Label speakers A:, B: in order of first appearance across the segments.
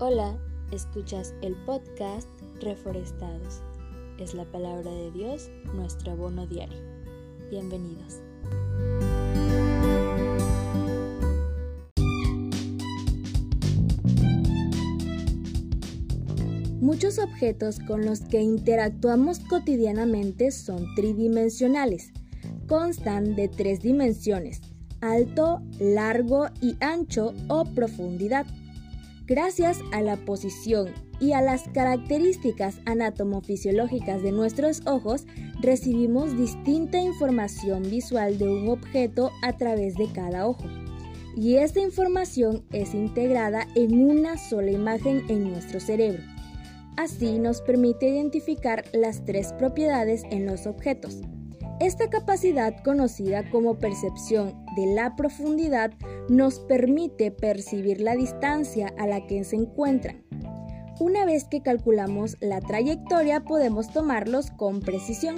A: Hola, escuchas el podcast Reforestados. Es la palabra de Dios, nuestro abono diario. Bienvenidos. Muchos objetos con los que interactuamos cotidianamente son tridimensionales. Constan de tres dimensiones, alto, largo y ancho o profundidad. Gracias a la posición y a las características anatomofisiológicas de nuestros ojos, recibimos distinta información visual de un objeto a través de cada ojo. Y esta información es integrada en una sola imagen en nuestro cerebro. Así nos permite identificar las tres propiedades en los objetos. Esta capacidad conocida como percepción de la profundidad nos permite percibir la distancia a la que se encuentran. Una vez que calculamos la trayectoria podemos tomarlos con precisión.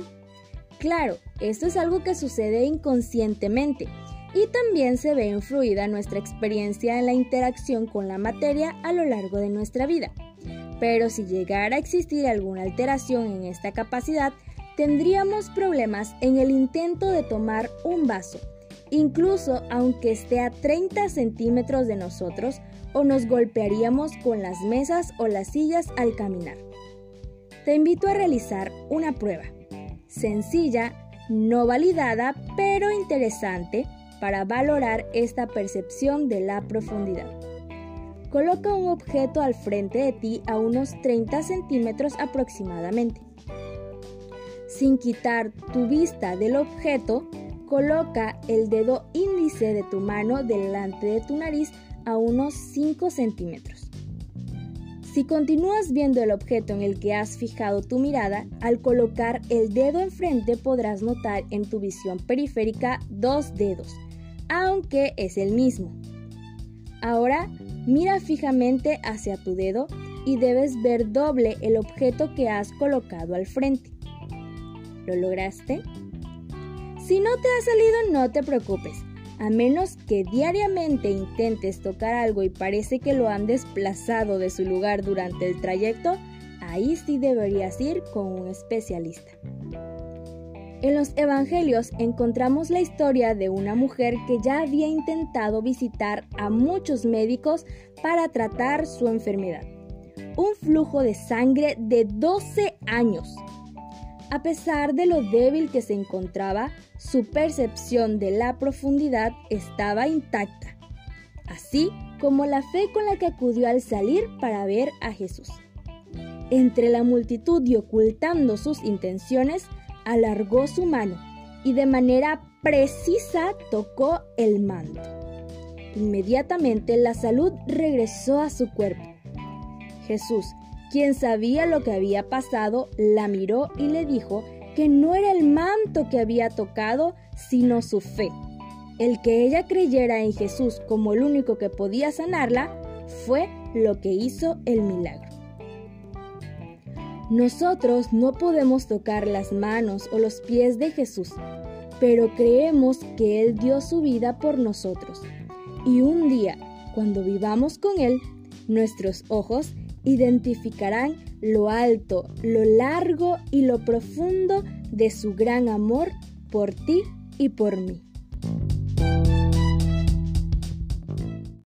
A: Claro, esto es algo que sucede inconscientemente y también se ve influida nuestra experiencia en la interacción con la materia a lo largo de nuestra vida. Pero si llegara a existir alguna alteración en esta capacidad, tendríamos problemas en el intento de tomar un vaso, incluso aunque esté a 30 centímetros de nosotros, o nos golpearíamos con las mesas o las sillas al caminar. Te invito a realizar una prueba, sencilla, no validada, pero interesante para valorar esta percepción de la profundidad. Coloca un objeto al frente de ti a unos 30 centímetros aproximadamente. Sin quitar tu vista del objeto, coloca el dedo índice de tu mano delante de tu nariz a unos 5 centímetros. Si continúas viendo el objeto en el que has fijado tu mirada, al colocar el dedo enfrente podrás notar en tu visión periférica dos dedos, aunque es el mismo. Ahora mira fijamente hacia tu dedo y debes ver doble el objeto que has colocado al frente. ¿Lo lograste? Si no te ha salido, no te preocupes. A menos que diariamente intentes tocar algo y parece que lo han desplazado de su lugar durante el trayecto, ahí sí deberías ir con un especialista. En los Evangelios encontramos la historia de una mujer que ya había intentado visitar a muchos médicos para tratar su enfermedad. Un flujo de sangre de 12 años a pesar de lo débil que se encontraba, su percepción de la profundidad estaba intacta, así como la fe con la que acudió al salir para ver a Jesús. Entre la multitud y ocultando sus intenciones, alargó su mano y de manera precisa tocó el manto. Inmediatamente la salud regresó a su cuerpo. Jesús, quien sabía lo que había pasado, la miró y le dijo que no era el manto que había tocado, sino su fe. El que ella creyera en Jesús como el único que podía sanarla fue lo que hizo el milagro. Nosotros no podemos tocar las manos o los pies de Jesús, pero creemos que Él dio su vida por nosotros. Y un día, cuando vivamos con Él, nuestros ojos identificarán lo alto, lo largo y lo profundo de su gran amor por ti y por mí.